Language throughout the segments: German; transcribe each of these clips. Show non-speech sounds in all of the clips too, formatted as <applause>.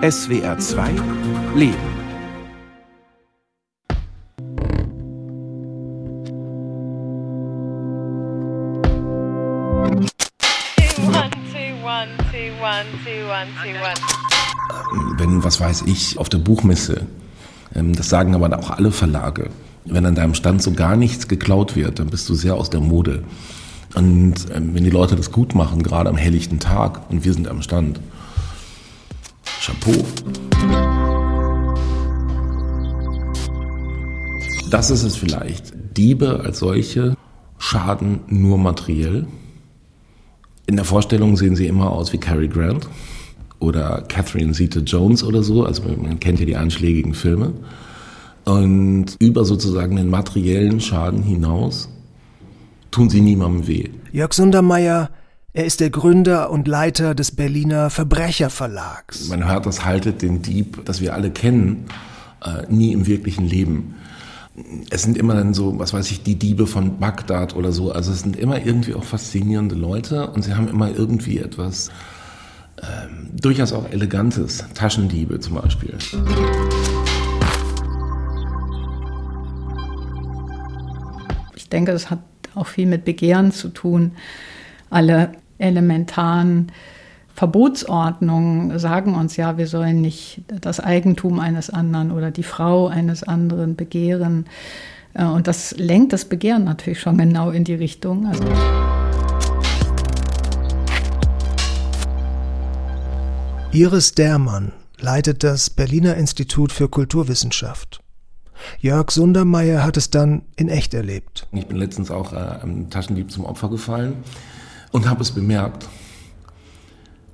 SWR 2 Leben. Wenn, was weiß ich, auf der Buchmesse, ähm, das sagen aber auch alle Verlage, wenn an deinem Stand so gar nichts geklaut wird, dann bist du sehr aus der Mode. Und ähm, wenn die Leute das gut machen, gerade am helllichten Tag, und wir sind am Stand, Chapeau. Das ist es vielleicht. Diebe als solche schaden nur materiell. In der Vorstellung sehen sie immer aus wie Cary Grant oder Catherine Zeta-Jones oder so. Also man kennt ja die einschlägigen Filme. Und über sozusagen den materiellen Schaden hinaus tun sie niemandem weh. Jörg Sundermeier, er ist der Gründer und Leiter des Berliner Verbrecherverlags. Man hört, das haltet den Dieb, das wir alle kennen, äh, nie im wirklichen Leben. Es sind immer dann so, was weiß ich, die Diebe von Bagdad oder so. Also es sind immer irgendwie auch faszinierende Leute und sie haben immer irgendwie etwas ähm, durchaus auch Elegantes. Taschendiebe zum Beispiel. Ich denke, das hat auch viel mit Begehren zu tun. Alle elementaren Verbotsordnungen sagen uns ja, wir sollen nicht das Eigentum eines anderen oder die Frau eines anderen begehren. Äh, und das lenkt das Begehren natürlich schon genau in die Richtung. Also Iris Dermann leitet das Berliner Institut für Kulturwissenschaft. Jörg Sundermeier hat es dann in echt erlebt. Ich bin letztens auch äh, einem Taschendieb zum Opfer gefallen und habe es bemerkt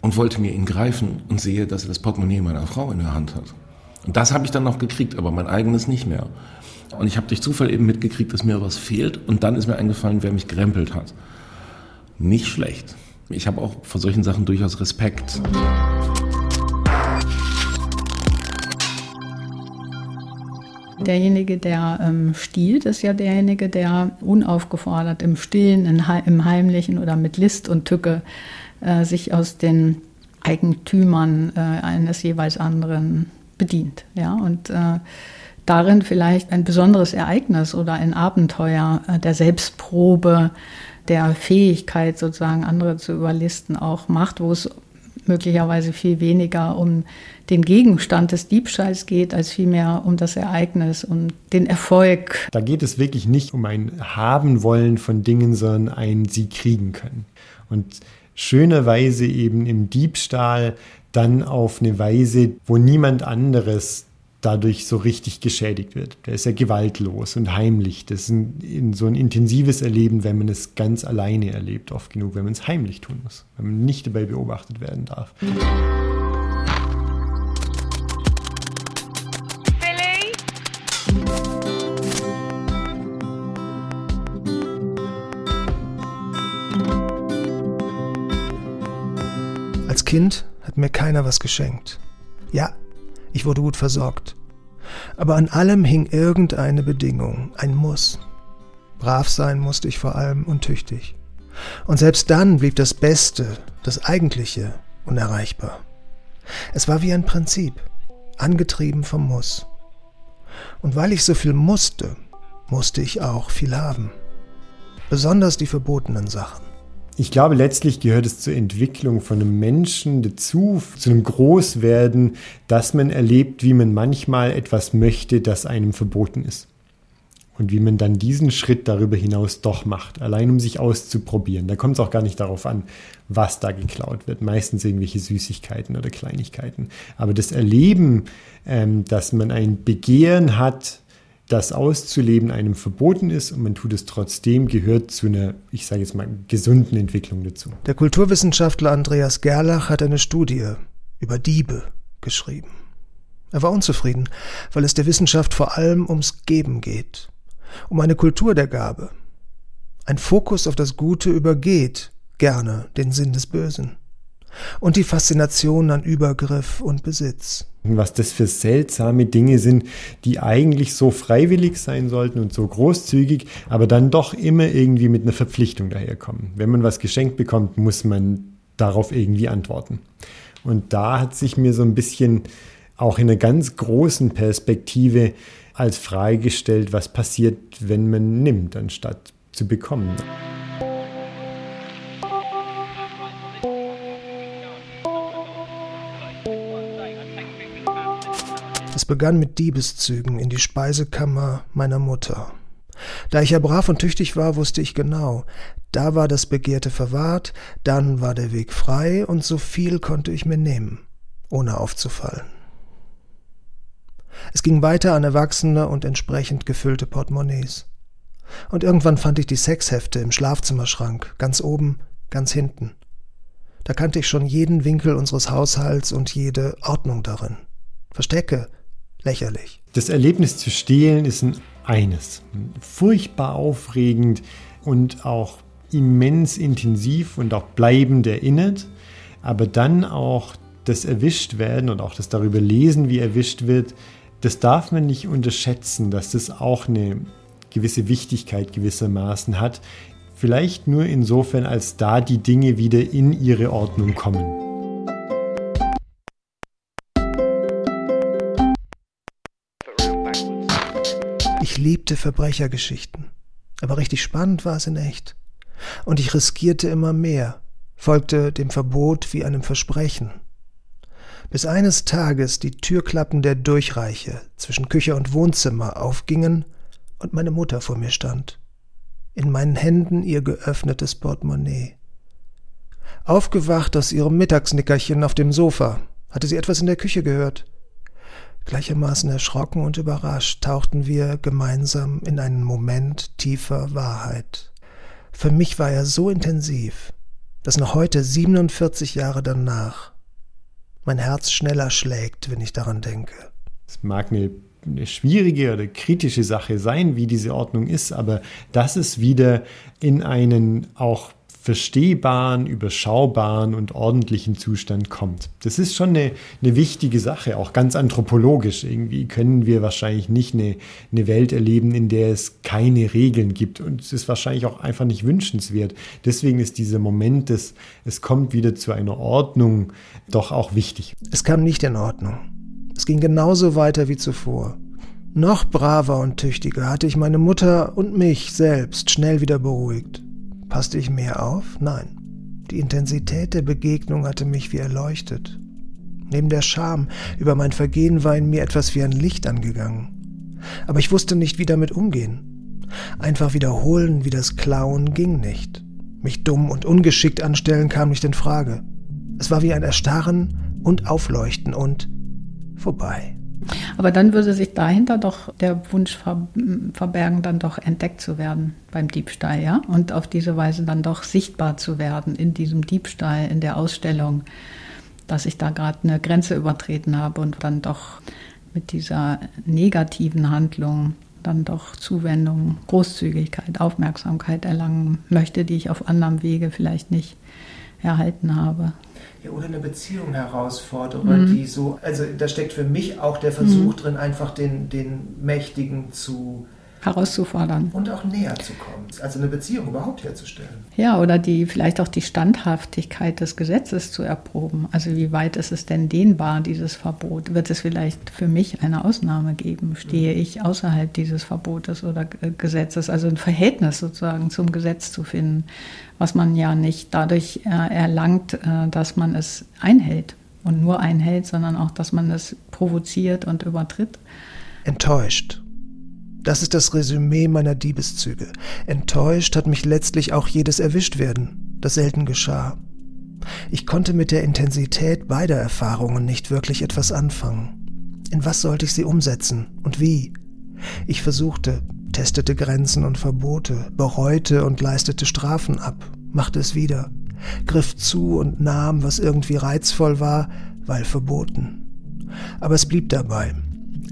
und wollte mir ihn greifen und sehe, dass er das Portemonnaie meiner Frau in der Hand hat. Und das habe ich dann noch gekriegt, aber mein eigenes nicht mehr. Und ich habe durch Zufall eben mitgekriegt, dass mir was fehlt und dann ist mir eingefallen, wer mich gerempelt hat. Nicht schlecht. Ich habe auch vor solchen Sachen durchaus Respekt. Derjenige, der ähm, stiehlt, ist ja derjenige, der unaufgefordert im Stillen, im Heimlichen oder mit List und Tücke äh, sich aus den Eigentümern äh, eines jeweils anderen bedient. Ja? Und äh, darin vielleicht ein besonderes Ereignis oder ein Abenteuer äh, der Selbstprobe, der Fähigkeit, sozusagen andere zu überlisten, auch macht, wo es möglicherweise viel weniger um den Gegenstand des Diebstahls geht, als vielmehr um das Ereignis und den Erfolg. Da geht es wirklich nicht um ein Haben wollen von Dingen, sondern ein Sie kriegen können. Und schönerweise eben im Diebstahl dann auf eine Weise, wo niemand anderes dadurch so richtig geschädigt wird. Der ist ja gewaltlos und heimlich. Das ist ein, so ein intensives Erleben, wenn man es ganz alleine erlebt, oft genug, wenn man es heimlich tun muss, wenn man nicht dabei beobachtet werden darf. Als Kind hat mir keiner was geschenkt. Ja, ich wurde gut versorgt. Aber an allem hing irgendeine Bedingung, ein Muss. Brav sein musste ich vor allem und tüchtig. Und selbst dann blieb das Beste, das Eigentliche, unerreichbar. Es war wie ein Prinzip, angetrieben vom Muss. Und weil ich so viel musste, musste ich auch viel haben. Besonders die verbotenen Sachen. Ich glaube, letztlich gehört es zur Entwicklung von einem Menschen dazu, zu einem Großwerden, dass man erlebt, wie man manchmal etwas möchte, das einem verboten ist. Und wie man dann diesen Schritt darüber hinaus doch macht, allein um sich auszuprobieren. Da kommt es auch gar nicht darauf an, was da geklaut wird. Meistens irgendwelche Süßigkeiten oder Kleinigkeiten. Aber das Erleben, ähm, dass man ein Begehren hat, das auszuleben einem verboten ist und man tut es trotzdem, gehört zu einer, ich sage jetzt mal, gesunden Entwicklung dazu. Der Kulturwissenschaftler Andreas Gerlach hat eine Studie über Diebe geschrieben. Er war unzufrieden, weil es der Wissenschaft vor allem ums Geben geht, um eine Kultur der Gabe. Ein Fokus auf das Gute übergeht gerne den Sinn des Bösen und die Faszination an Übergriff und Besitz. Was das für seltsame Dinge sind, die eigentlich so freiwillig sein sollten und so großzügig, aber dann doch immer irgendwie mit einer Verpflichtung daherkommen. Wenn man was geschenkt bekommt, muss man darauf irgendwie antworten. Und da hat sich mir so ein bisschen auch in einer ganz großen Perspektive als Frage gestellt, was passiert, wenn man nimmt, anstatt zu bekommen. Es begann mit Diebeszügen in die Speisekammer meiner Mutter. Da ich ja brav und tüchtig war, wusste ich genau, da war das Begehrte verwahrt, dann war der Weg frei und so viel konnte ich mir nehmen, ohne aufzufallen. Es ging weiter an erwachsene und entsprechend gefüllte Portemonnaies. Und irgendwann fand ich die Sexhefte im Schlafzimmerschrank, ganz oben, ganz hinten. Da kannte ich schon jeden Winkel unseres Haushalts und jede Ordnung darin. Verstecke, lächerlich. Das Erlebnis zu stehlen ist ein eines. Furchtbar aufregend und auch immens intensiv und auch bleibend erinnert, aber dann auch das Erwischtwerden und auch das darüber lesen, wie erwischt wird, das darf man nicht unterschätzen, dass das auch eine gewisse Wichtigkeit gewissermaßen hat. Vielleicht nur insofern, als da die Dinge wieder in ihre Ordnung kommen. Liebte Verbrechergeschichten, aber richtig spannend war es in echt. Und ich riskierte immer mehr, folgte dem Verbot wie einem Versprechen bis eines Tages die Türklappen der Durchreiche zwischen Küche und Wohnzimmer aufgingen und meine Mutter vor mir stand. In meinen Händen ihr geöffnetes Portemonnaie. Aufgewacht aus ihrem Mittagsnickerchen auf dem Sofa, hatte sie etwas in der Küche gehört. Gleichermaßen erschrocken und überrascht tauchten wir gemeinsam in einen Moment tiefer Wahrheit. Für mich war er so intensiv, dass noch heute, 47 Jahre danach, mein Herz schneller schlägt, wenn ich daran denke. Es mag eine, eine schwierige oder kritische Sache sein, wie diese Ordnung ist, aber dass es wieder in einen auch verstehbaren, überschaubaren und ordentlichen Zustand kommt. Das ist schon eine, eine wichtige Sache, auch ganz anthropologisch. Irgendwie können wir wahrscheinlich nicht eine, eine Welt erleben, in der es keine Regeln gibt. Und es ist wahrscheinlich auch einfach nicht wünschenswert. Deswegen ist dieser Moment des, es kommt wieder zu einer Ordnung, doch auch wichtig. Es kam nicht in Ordnung. Es ging genauso weiter wie zuvor. Noch braver und tüchtiger hatte ich meine Mutter und mich selbst schnell wieder beruhigt. Passte ich mehr auf? Nein. Die Intensität der Begegnung hatte mich wie erleuchtet. Neben der Scham über mein Vergehen war in mir etwas wie ein Licht angegangen. Aber ich wusste nicht, wie damit umgehen. Einfach wiederholen wie das Klauen ging nicht. Mich dumm und ungeschickt anstellen kam nicht in Frage. Es war wie ein Erstarren und Aufleuchten und vorbei. Aber dann würde sich dahinter doch der Wunsch ver verbergen, dann doch entdeckt zu werden beim Diebstahl, ja? Und auf diese Weise dann doch sichtbar zu werden in diesem Diebstahl, in der Ausstellung, dass ich da gerade eine Grenze übertreten habe und dann doch mit dieser negativen Handlung dann doch Zuwendung, Großzügigkeit, Aufmerksamkeit erlangen möchte, die ich auf anderem Wege vielleicht nicht erhalten habe ja, oder eine Beziehung herausfordere, mhm. die so, also da steckt für mich auch der Versuch mhm. drin, einfach den, den Mächtigen zu herauszufordern. Und auch näher zu kommen. Also eine Beziehung überhaupt herzustellen. Ja, oder die vielleicht auch die Standhaftigkeit des Gesetzes zu erproben. Also wie weit ist es denn dehnbar, dieses Verbot? Wird es vielleicht für mich eine Ausnahme geben? Stehe mhm. ich außerhalb dieses Verbotes oder Gesetzes? Also ein Verhältnis sozusagen zum Gesetz zu finden was man ja nicht dadurch äh, erlangt, äh, dass man es einhält und nur einhält, sondern auch, dass man es provoziert und übertritt. Enttäuscht. Das ist das Resümee meiner Diebeszüge. Enttäuscht hat mich letztlich auch jedes Erwischtwerden, das selten geschah. Ich konnte mit der Intensität beider Erfahrungen nicht wirklich etwas anfangen. In was sollte ich sie umsetzen und wie? Ich versuchte, testete Grenzen und Verbote, bereute und leistete Strafen ab, machte es wieder, griff zu und nahm, was irgendwie reizvoll war, weil verboten. Aber es blieb dabei.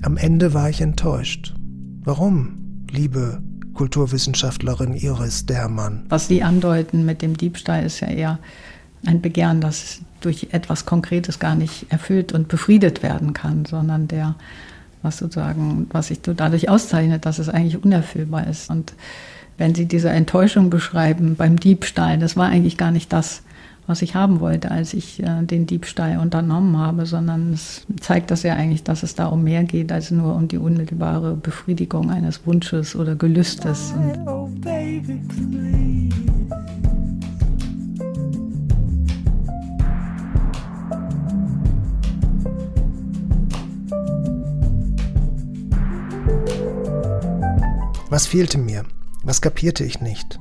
Am Ende war ich enttäuscht. Warum, liebe Kulturwissenschaftlerin Iris Dermann? Was Sie andeuten mit dem Diebstahl ist ja eher ein Begehren, das durch etwas Konkretes gar nicht erfüllt und befriedet werden kann, sondern der was sozusagen, was sich dadurch auszeichnet, dass es eigentlich unerfüllbar ist. Und wenn Sie diese Enttäuschung beschreiben beim Diebstahl, das war eigentlich gar nicht das, was ich haben wollte, als ich äh, den Diebstahl unternommen habe, sondern es zeigt das ja eigentlich, dass es da um mehr geht als nur um die unmittelbare Befriedigung eines Wunsches oder Gelüstes. Und oh, baby, Was fehlte mir? Was kapierte ich nicht?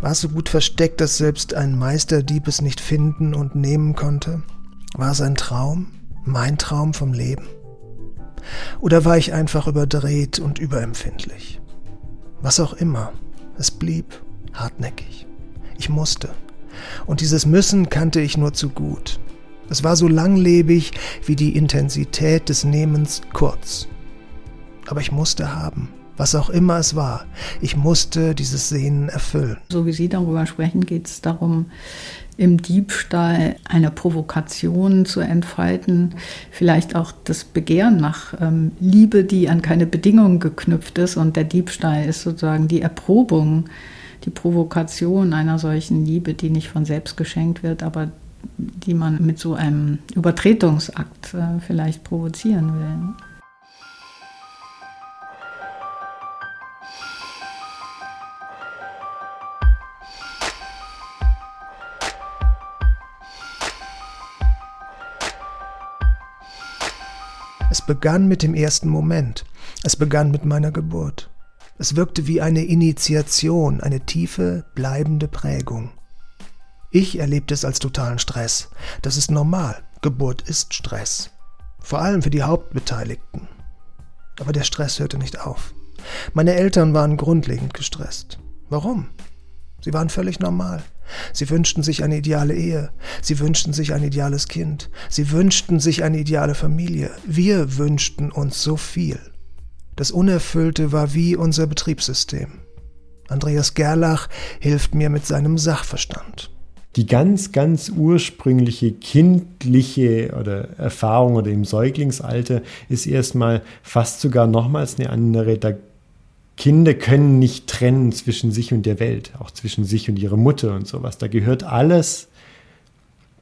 War es so gut versteckt, dass selbst ein Meisterdieb es nicht finden und nehmen konnte? War es ein Traum? Mein Traum vom Leben? Oder war ich einfach überdreht und überempfindlich? Was auch immer, es blieb hartnäckig. Ich musste. Und dieses Müssen kannte ich nur zu gut. Es war so langlebig wie die Intensität des Nehmens kurz. Aber ich musste haben was auch immer es war. Ich musste dieses Sehnen erfüllen. So wie Sie darüber sprechen, geht es darum, im Diebstahl eine Provokation zu entfalten, vielleicht auch das Begehren nach ähm, Liebe, die an keine Bedingungen geknüpft ist. Und der Diebstahl ist sozusagen die Erprobung, die Provokation einer solchen Liebe, die nicht von selbst geschenkt wird, aber die man mit so einem Übertretungsakt äh, vielleicht provozieren will. Es begann mit dem ersten Moment. Es begann mit meiner Geburt. Es wirkte wie eine Initiation, eine tiefe, bleibende Prägung. Ich erlebte es als totalen Stress. Das ist normal. Geburt ist Stress. Vor allem für die Hauptbeteiligten. Aber der Stress hörte nicht auf. Meine Eltern waren grundlegend gestresst. Warum? Sie waren völlig normal. Sie wünschten sich eine ideale Ehe, sie wünschten sich ein ideales Kind, sie wünschten sich eine ideale Familie. Wir wünschten uns so viel. Das Unerfüllte war wie unser Betriebssystem. Andreas Gerlach hilft mir mit seinem Sachverstand. Die ganz, ganz ursprüngliche kindliche oder Erfahrung oder im Säuglingsalter ist erstmal fast sogar nochmals eine andere. Da Kinder können nicht trennen zwischen sich und der Welt, auch zwischen sich und ihrer Mutter und sowas. Da gehört alles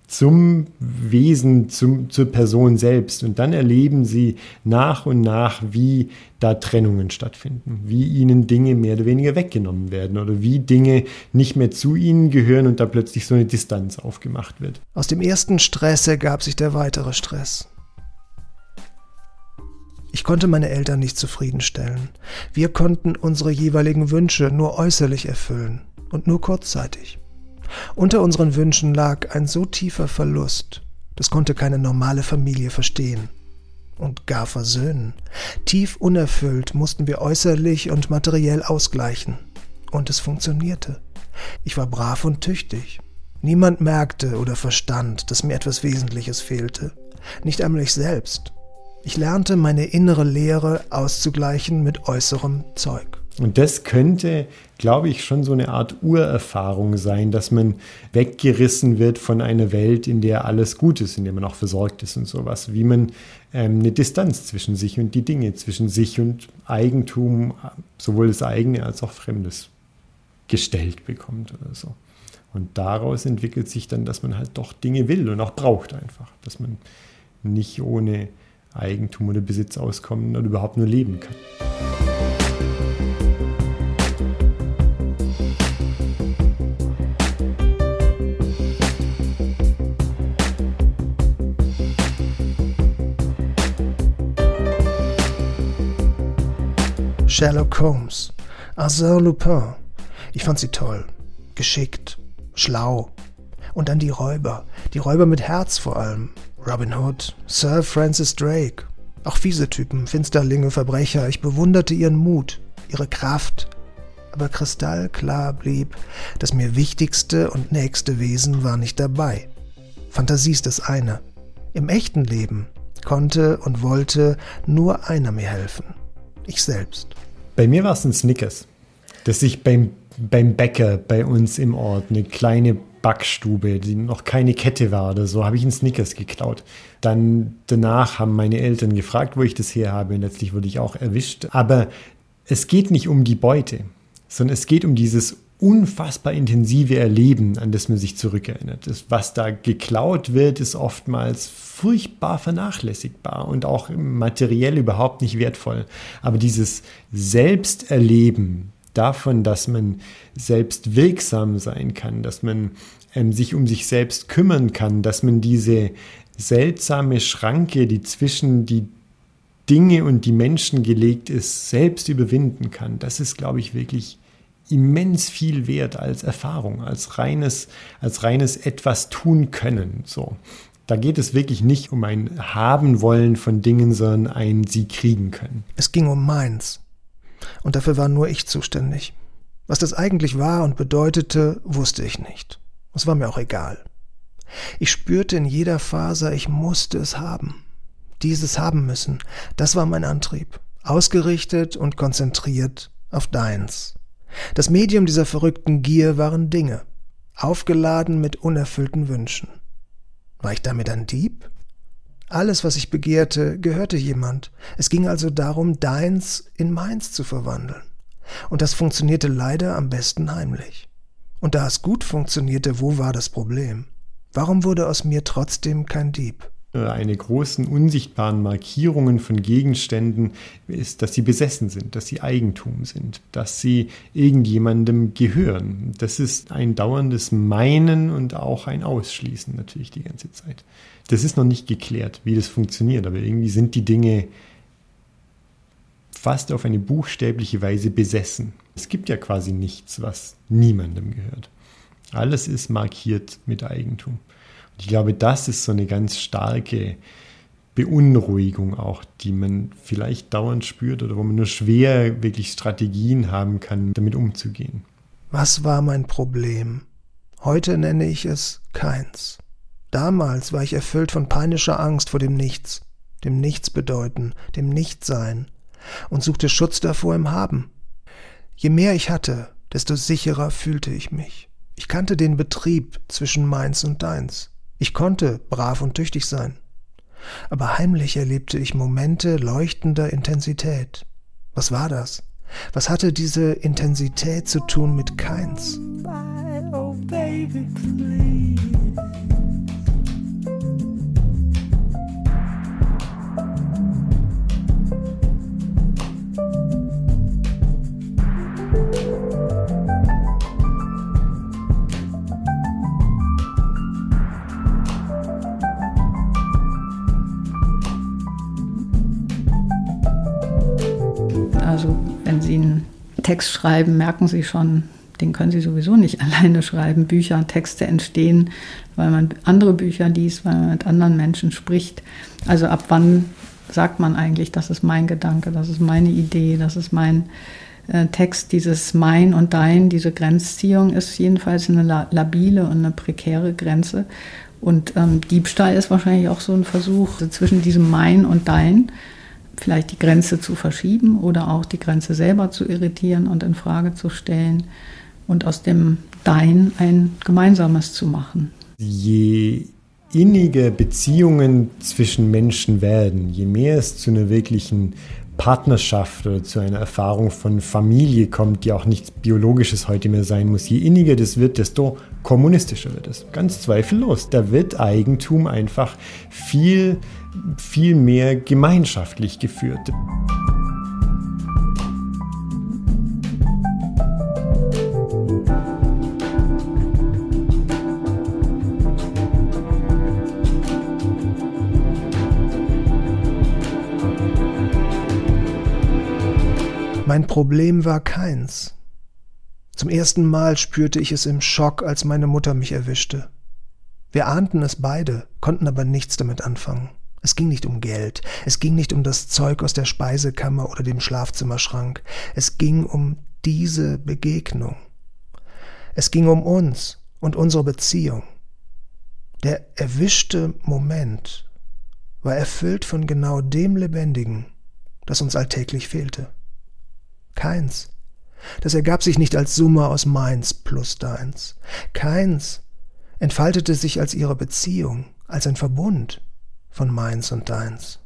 zum Wesen, zum, zur Person selbst. Und dann erleben sie nach und nach, wie da Trennungen stattfinden, wie ihnen Dinge mehr oder weniger weggenommen werden oder wie Dinge nicht mehr zu ihnen gehören und da plötzlich so eine Distanz aufgemacht wird. Aus dem ersten Stress ergab sich der weitere Stress. Ich konnte meine Eltern nicht zufriedenstellen. Wir konnten unsere jeweiligen Wünsche nur äußerlich erfüllen und nur kurzzeitig. Unter unseren Wünschen lag ein so tiefer Verlust, das konnte keine normale Familie verstehen und gar versöhnen. Tief unerfüllt mussten wir äußerlich und materiell ausgleichen. Und es funktionierte. Ich war brav und tüchtig. Niemand merkte oder verstand, dass mir etwas Wesentliches fehlte. Nicht einmal ich selbst. Ich lernte meine innere Leere auszugleichen mit äußerem Zeug. Und das könnte, glaube ich, schon so eine Art Urerfahrung sein, dass man weggerissen wird von einer Welt, in der alles gut ist, in der man auch versorgt ist und sowas. Wie man ähm, eine Distanz zwischen sich und die Dinge, zwischen sich und Eigentum, sowohl das eigene als auch Fremdes, gestellt bekommt oder so. Und daraus entwickelt sich dann, dass man halt doch Dinge will und auch braucht einfach. Dass man nicht ohne Eigentum oder Besitz auskommen oder überhaupt nur leben kann. Sherlock Holmes, Arsène Lupin. Ich fand sie toll, geschickt, schlau. Und dann die Räuber, die Räuber mit Herz vor allem. Robin Hood, Sir Francis Drake, auch fiese Typen, Finsterlinge, Verbrecher. Ich bewunderte ihren Mut, ihre Kraft. Aber kristallklar blieb, das mir wichtigste und nächste Wesen war nicht dabei. Fantasie ist das eine. Im echten Leben konnte und wollte nur einer mir helfen. Ich selbst. Bei mir war es ein Snickers, das ich beim, beim Bäcker bei uns im Ort, eine kleine Backstube, die noch keine Kette war oder so, habe ich einen Snickers geklaut. Dann danach haben meine Eltern gefragt, wo ich das her habe und letztlich wurde ich auch erwischt. Aber es geht nicht um die Beute, sondern es geht um dieses unfassbar intensive Erleben, an das man sich zurückerinnert. Das, was da geklaut wird, ist oftmals furchtbar vernachlässigbar und auch materiell überhaupt nicht wertvoll. Aber dieses Selbsterleben davon, dass man selbst wirksam sein kann, dass man ähm, sich um sich selbst kümmern kann, dass man diese seltsame Schranke, die zwischen die Dinge und die Menschen gelegt ist, selbst überwinden kann, das ist, glaube ich, wirklich immens viel wert als Erfahrung, als reines, als reines etwas tun können. So. Da geht es wirklich nicht um ein Haben wollen von Dingen, sondern ein sie kriegen können. Es ging um meins. Und dafür war nur ich zuständig. Was das eigentlich war und bedeutete, wusste ich nicht. Es war mir auch egal. Ich spürte in jeder Faser, ich musste es haben. Dieses haben müssen. Das war mein Antrieb. Ausgerichtet und konzentriert auf deins. Das Medium dieser verrückten Gier waren Dinge, aufgeladen mit unerfüllten Wünschen. War ich damit ein Dieb? Alles, was ich begehrte, gehörte jemand. Es ging also darum, deins in meins zu verwandeln. Und das funktionierte leider am besten heimlich. Und da es gut funktionierte, wo war das Problem? Warum wurde aus mir trotzdem kein Dieb? Äh, eine großen unsichtbaren Markierungen von Gegenständen ist, dass sie besessen sind, dass sie Eigentum sind, dass sie irgendjemandem gehören. Das ist ein dauerndes Meinen und auch ein Ausschließen natürlich die ganze Zeit. Das ist noch nicht geklärt, wie das funktioniert, aber irgendwie sind die Dinge fast auf eine buchstäbliche Weise besessen. Es gibt ja quasi nichts, was niemandem gehört. Alles ist markiert mit Eigentum. Ich glaube, das ist so eine ganz starke Beunruhigung auch, die man vielleicht dauernd spürt oder wo man nur schwer wirklich Strategien haben kann, damit umzugehen. Was war mein Problem? Heute nenne ich es keins. Damals war ich erfüllt von peinischer Angst vor dem Nichts, dem Nichtsbedeuten, dem Nichtsein und suchte Schutz davor im Haben. Je mehr ich hatte, desto sicherer fühlte ich mich. Ich kannte den Betrieb zwischen meins und deins. Ich konnte brav und tüchtig sein. Aber heimlich erlebte ich Momente leuchtender Intensität. Was war das? Was hatte diese Intensität zu tun mit keins? Oh baby, Text schreiben, merken Sie schon, den können Sie sowieso nicht <laughs> alleine schreiben. Bücher, Texte entstehen, weil man andere Bücher liest, weil man mit anderen Menschen spricht. Also ab wann sagt man eigentlich, das ist mein Gedanke, das ist meine Idee, das ist mein äh, Text, dieses Mein und Dein, diese Grenzziehung ist jedenfalls eine labile und eine prekäre Grenze. Und ähm, Diebstahl ist wahrscheinlich auch so ein Versuch zwischen diesem Mein und Dein vielleicht die Grenze zu verschieben oder auch die Grenze selber zu irritieren und in Frage zu stellen und aus dem Dein ein gemeinsames zu machen. Je inniger Beziehungen zwischen Menschen werden, je mehr es zu einer wirklichen Partnerschaft oder zu einer Erfahrung von Familie kommt, die auch nichts Biologisches heute mehr sein muss, je inniger das wird, desto kommunistischer wird es. Ganz zweifellos. Da wird Eigentum einfach viel viel mehr gemeinschaftlich geführt. Mein Problem war keins. Zum ersten Mal spürte ich es im Schock, als meine Mutter mich erwischte. Wir ahnten es beide, konnten aber nichts damit anfangen. Es ging nicht um Geld, es ging nicht um das Zeug aus der Speisekammer oder dem Schlafzimmerschrank, es ging um diese Begegnung. Es ging um uns und unsere Beziehung. Der erwischte Moment war erfüllt von genau dem Lebendigen, das uns alltäglich fehlte. Keins. Das ergab sich nicht als Summe aus meins plus deins. Keins entfaltete sich als ihre Beziehung, als ein Verbund, von meins und deins.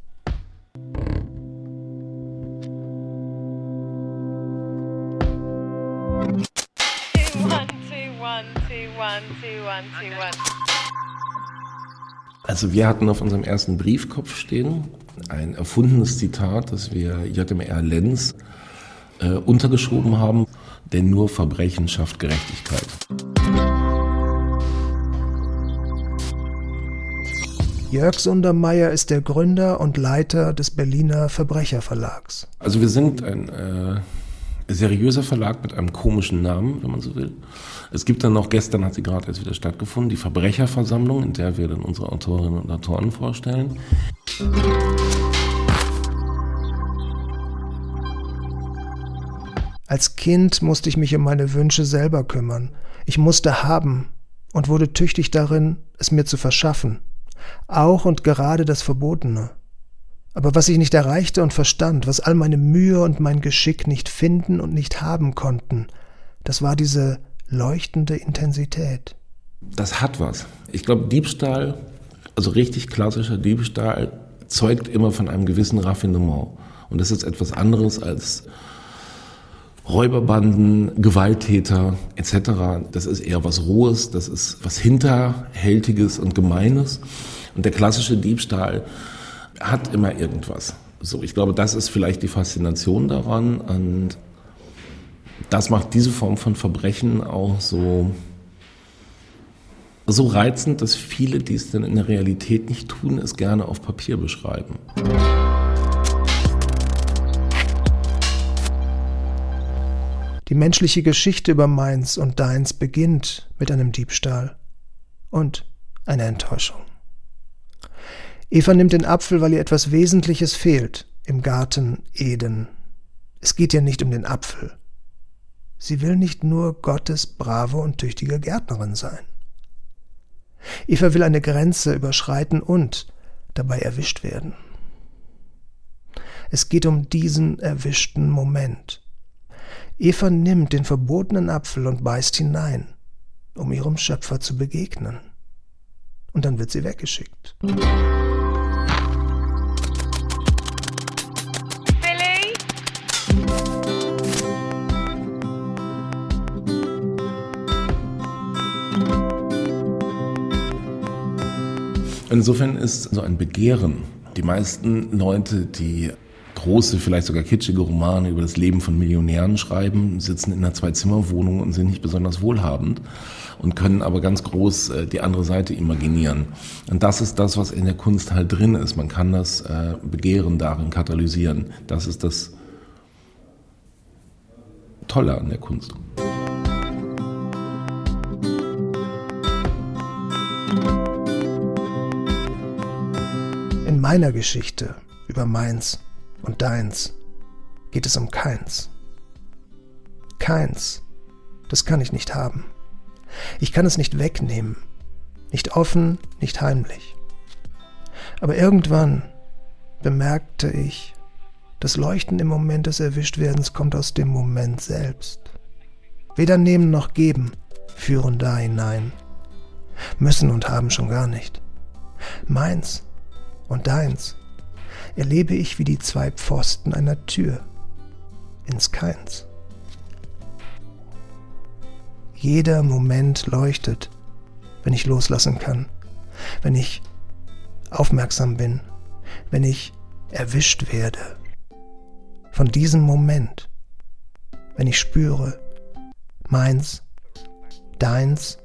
Also wir hatten auf unserem ersten Briefkopf stehen ein erfundenes Zitat, das wir JMR Lenz äh, untergeschoben haben, denn nur Verbrechen schafft Gerechtigkeit. Jörg Sundermeier ist der Gründer und Leiter des Berliner Verbrecherverlags. Also wir sind ein äh, seriöser Verlag mit einem komischen Namen, wenn man so will. Es gibt dann noch, gestern hat sie gerade erst wieder stattgefunden, die Verbrecherversammlung, in der wir dann unsere Autorinnen und Autoren vorstellen. Als Kind musste ich mich um meine Wünsche selber kümmern. Ich musste haben und wurde tüchtig darin, es mir zu verschaffen. Auch und gerade das Verbotene. Aber was ich nicht erreichte und verstand, was all meine Mühe und mein Geschick nicht finden und nicht haben konnten, das war diese leuchtende Intensität. Das hat was. Ich glaube, Diebstahl, also richtig klassischer Diebstahl, zeugt immer von einem gewissen Raffinement. Und das ist etwas anderes als Räuberbanden, Gewalttäter etc. Das ist eher was Rohes, das ist was Hinterhältiges und Gemeines. Und der klassische Diebstahl hat immer irgendwas. So, ich glaube, das ist vielleicht die Faszination daran und das macht diese Form von Verbrechen auch so so reizend, dass viele, die es dann in der Realität nicht tun, es gerne auf Papier beschreiben. Die menschliche Geschichte über meins und deins beginnt mit einem Diebstahl und einer Enttäuschung. Eva nimmt den Apfel, weil ihr etwas Wesentliches fehlt im Garten Eden. Es geht ihr nicht um den Apfel. Sie will nicht nur Gottes brave und tüchtige Gärtnerin sein. Eva will eine Grenze überschreiten und dabei erwischt werden. Es geht um diesen erwischten Moment. Eva nimmt den verbotenen Apfel und beißt hinein, um ihrem Schöpfer zu begegnen. Und dann wird sie weggeschickt. Insofern ist so ein Begehren. Die meisten Leute, die große, vielleicht sogar kitschige Romane über das Leben von Millionären schreiben, sitzen in einer Zwei-Zimmer-Wohnung und sind nicht besonders wohlhabend und können aber ganz groß äh, die andere Seite imaginieren. Und das ist das, was in der Kunst halt drin ist. Man kann das äh, Begehren darin katalysieren. Das ist das Tolle an der Kunst. Meiner Geschichte über Mainz und deins geht es um keins. Keins, das kann ich nicht haben. Ich kann es nicht wegnehmen, nicht offen, nicht heimlich. Aber irgendwann bemerkte ich, das Leuchten im Moment des Erwischtwerdens kommt aus dem Moment selbst. Weder nehmen noch geben führen da hinein. Müssen und haben schon gar nicht. Meins und deins erlebe ich wie die zwei Pfosten einer Tür ins Keins. Jeder Moment leuchtet, wenn ich loslassen kann, wenn ich aufmerksam bin, wenn ich erwischt werde. Von diesem Moment, wenn ich spüre, meins, deins